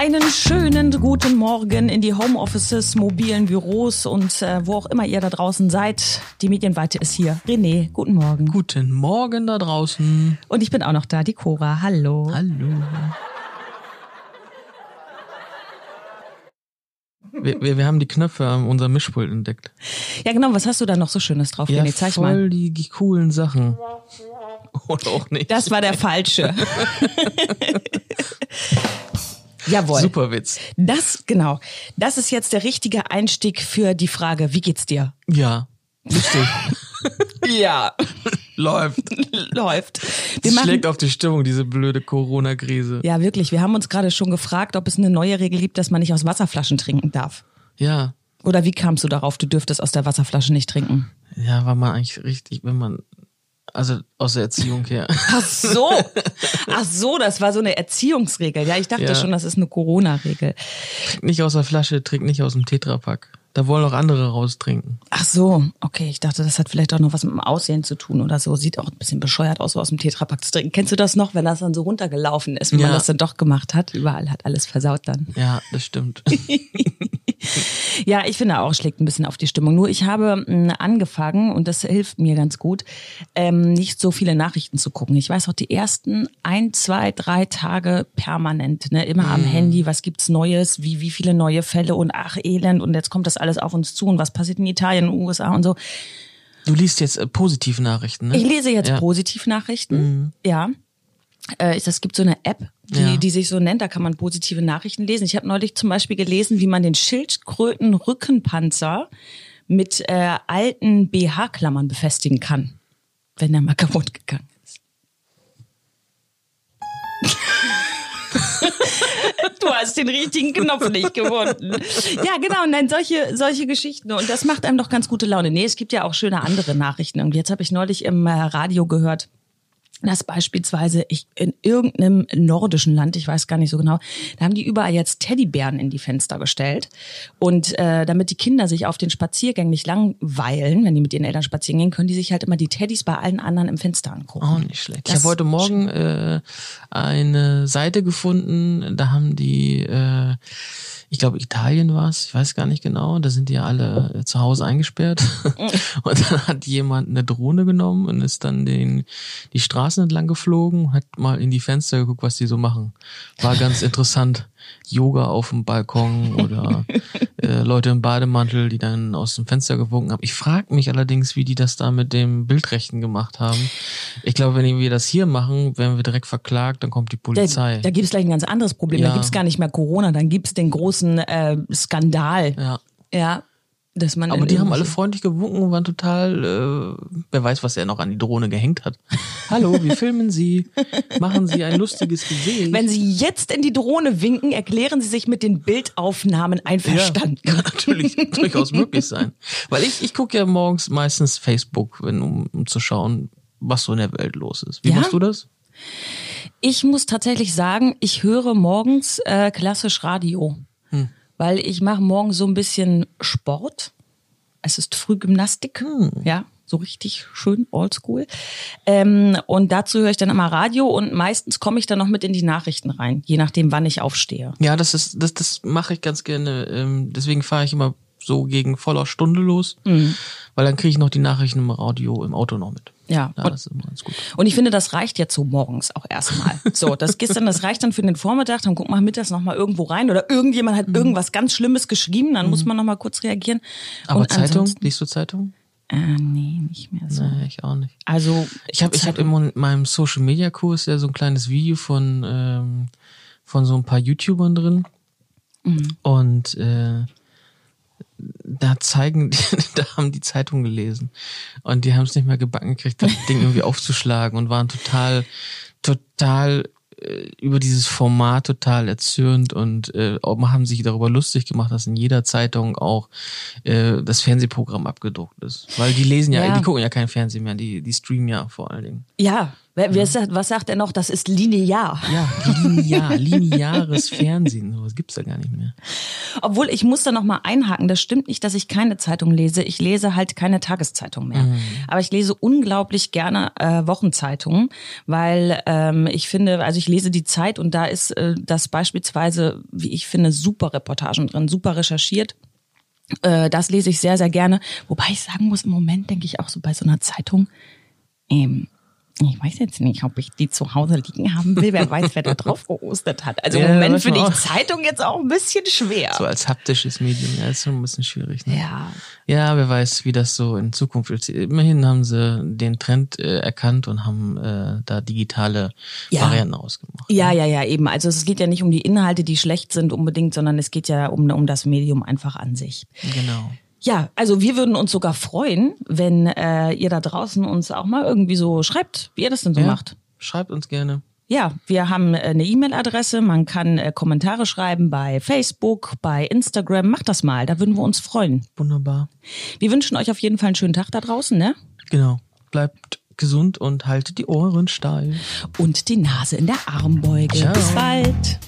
Einen schönen guten Morgen in die Homeoffices, mobilen Büros und äh, wo auch immer ihr da draußen seid. Die Medienweite ist hier. René, guten Morgen. Guten Morgen da draußen. Und ich bin auch noch da, die Cora. Hallo. Hallo. Wir, wir, wir haben die Knöpfe an unserem Mischpult entdeckt. Ja, genau. Was hast du da noch so Schönes drauf, Ja, René? Zeig voll mal. die, die coolen Sachen. Oder auch nicht. Das war der falsche. Jawohl. Super Witz. Das, genau. Das ist jetzt der richtige Einstieg für die Frage, wie geht's dir? Ja. Lustig. Ja. Läuft. Läuft. Wir machen, schlägt auf die Stimmung, diese blöde Corona-Krise. ja, wirklich. Wir haben uns gerade schon gefragt, ob es eine neue Regel gibt, dass man nicht aus Wasserflaschen trinken darf. Ja. Oder wie kamst du darauf, du dürftest aus der Wasserflasche nicht trinken? Ja, war man eigentlich richtig, wenn man, also aus der Erziehung her. Ach so. Ach so, das war so eine Erziehungsregel. Ja, ich dachte Ja. schon, das ist eine Corona-Regel. nicht aus der Flasche, trink nicht aus dem Tetrapack. Da wollen auch andere raustrinken. Ach so, okay. Ich dachte, das hat vielleicht auch noch was mit dem Aussehen zu tun oder so. Sieht auch ein bisschen bescheuert aus, so aus dem Tetrapack zu trinken. Kennst du das noch, wenn das dann so runtergelaufen ist, wenn man Ja. das dann doch gemacht hat? Überall hat alles versaut dann. Ja, das stimmt. Ja, ich finde auch, schlägt ein bisschen auf die Stimmung. Nur ich habe mh, angefangen, und das hilft mir ganz gut, ähm, nicht so viele Nachrichten zu gucken. Ich weiß auch die ersten ein, zwei, drei Tage permanent, ne, immer am Handy, was gibt's Neues, wie, wie viele neue Fälle und ach, Elend und jetzt kommt das alles auf uns zu und was passiert in Italien, in den USA und so. Du liest jetzt äh, positive Nachrichten, ne? Ich lese jetzt Ja. Positivnachrichten. Ja. Äh, es gibt so eine App, die, Ja. die sich so nennt, da kann man positive Nachrichten lesen. Ich habe neulich zum Beispiel gelesen, wie man den Schildkröten-Rückenpanzer mit äh, alten BH-Klammern befestigen kann, wenn der mal kaputt gegangen hast den richtigen Knopf nicht gefunden. Ja, genau. Und dann solche, solche Geschichten. Und das macht einem doch ganz gute Laune. Nee, es gibt ja auch schöne andere Nachrichten. Und jetzt habe ich neulich im äh, Radio gehört, dass beispielsweise ich in irgendeinem nordischen Land, ich weiß gar nicht so genau, da haben die überall jetzt Teddybären in die Fenster gestellt. Und äh, damit die Kinder sich auf den Spaziergängen nicht langweilen, wenn die mit ihren Eltern spazieren gehen, können die sich halt immer die Teddys bei allen anderen im Fenster angucken. Auch nicht schlecht. Ich Das- habe heute Morgen äh, eine Seite gefunden, da haben die, äh, ich glaube Italien war es, ich weiß gar nicht genau, da sind die ja alle äh, zu Hause eingesperrt. und dann hat jemand eine Drohne genommen und ist dann den, die Straßen entlang geflogen, hat mal in die Fenster geguckt, was die so machen. War ganz interessant. Yoga auf dem Balkon oder äh, Leute im Bademantel, die dann aus dem Fenster gewunken haben. Ich frage mich allerdings, wie die das da mit dem Bildrechten gemacht haben. Ich glaube, wenn wir das hier machen, werden wir direkt verklagt, dann kommt die Polizei. Da, da gibt es gleich ein ganz anderes Problem. Da Ja. gibt es gar nicht mehr Corona, dann gibt es den großen äh, Skandal. ja. Ja. Dass man Aber die haben alle freundlich gewunken und waren total, äh, wer weiß, was er noch an die Drohne gehängt hat. Hallo, wir filmen Sie, machen Sie ein lustiges Gesicht. Wenn Sie jetzt in die Drohne winken, erklären Sie sich mit den Bildaufnahmen einverstanden. Ja, kann natürlich durchaus möglich sein. Weil ich, ich gucke ja morgens meistens Facebook, wenn, um, um zu schauen, was so in der Welt los ist. Wie Ja? machst du das? Ich muss tatsächlich sagen, ich höre morgens äh, klassisch Radio. Weil ich mache morgens so ein bisschen Sport. Es ist Frühgymnastik, Hm. ja, so richtig schön oldschool. Ähm, und dazu höre ich dann immer Radio und meistens komme ich dann noch mit in die Nachrichten rein, je nachdem, wann ich aufstehe. Ja, das ist, das, das mache ich ganz gerne. Ähm, deswegen fahre ich immer so gegen voller Stunde los, weil dann kriege ich noch die Nachrichten im Radio, im Auto noch mit. Ja, ja und- das ist immer ganz gut. Und ich finde, das reicht jetzt so morgens auch erstmal. So, das gestern, das reicht dann für den Vormittag, dann guckt man mittags noch mal irgendwo rein oder irgendjemand Mhm. hat irgendwas ganz Schlimmes geschrieben, dann muss man noch mal kurz reagieren. Aber Und Zeitung? Liest du Zeitung? Äh, nee, nicht mehr so. Nee, ich auch nicht. Also Ich habe ich hab in meinem Social Media Kurs ja so ein kleines Video von ähm, von so ein paar YouTubern drin und äh, da zeigen, da haben die Zeitung gelesen und die haben es nicht mehr gebacken gekriegt, das Ding irgendwie aufzuschlagen und waren total, total äh, über dieses Format total erzürnt und äh, haben sich darüber lustig gemacht, dass in jeder Zeitung auch äh, das Fernsehprogramm abgedruckt ist. Weil die lesen ja, Ja. die gucken ja kein Fernsehen mehr, die, die streamen ja vor allen Dingen. ja, Wer, wer sagt, was sagt er noch? Das ist linear. Ja, linear, lineares Fernsehen. Sowas gibt's da gar nicht mehr. Obwohl, ich muss da noch mal einhaken. Das stimmt nicht, dass ich keine Zeitung lese. Ich lese halt keine Tageszeitung mehr. Mhm. Aber ich lese unglaublich gerne äh, Wochenzeitungen, weil ähm, ich finde, also ich lese die Zeit und da ist äh, das beispielsweise, wie ich finde, super Reportagen drin, super recherchiert. Äh, das lese ich sehr, sehr gerne. Wobei ich sagen muss, im Moment denke ich auch so bei so einer Zeitung, ähm, ich weiß jetzt nicht, ob ich die zu Hause liegen haben will. Wer weiß, wer da drauf geostet hat. Also im Ja, Moment finde ich. Zeitung jetzt auch ein bisschen schwer. So als haptisches Medium, ja, ist schon ein bisschen schwierig. Ne? Ja. Ja, wer weiß, wie das so in Zukunft ist. Immerhin haben sie den Trend äh, erkannt und haben äh, da digitale Ja. Varianten ausgemacht. Ja, ja, ja, eben. Also es geht ja nicht um die Inhalte, die schlecht sind unbedingt, sondern es geht ja um, um das Medium einfach an sich. Genau. Ja, also wir würden uns sogar freuen, wenn äh, ihr da draußen uns auch mal irgendwie so schreibt, wie ihr das denn so Ja, macht. Schreibt uns gerne. Ja, wir haben äh, eine E-Mail-Adresse, man kann äh, Kommentare schreiben bei Facebook, bei Instagram. Macht das mal, da würden wir uns freuen. Wunderbar. Wir wünschen euch auf jeden Fall einen schönen Tag da draußen, ne? Genau. Bleibt gesund und haltet die Ohren steil. Und die Nase in der Armbeuge. Ciao. Bis bald.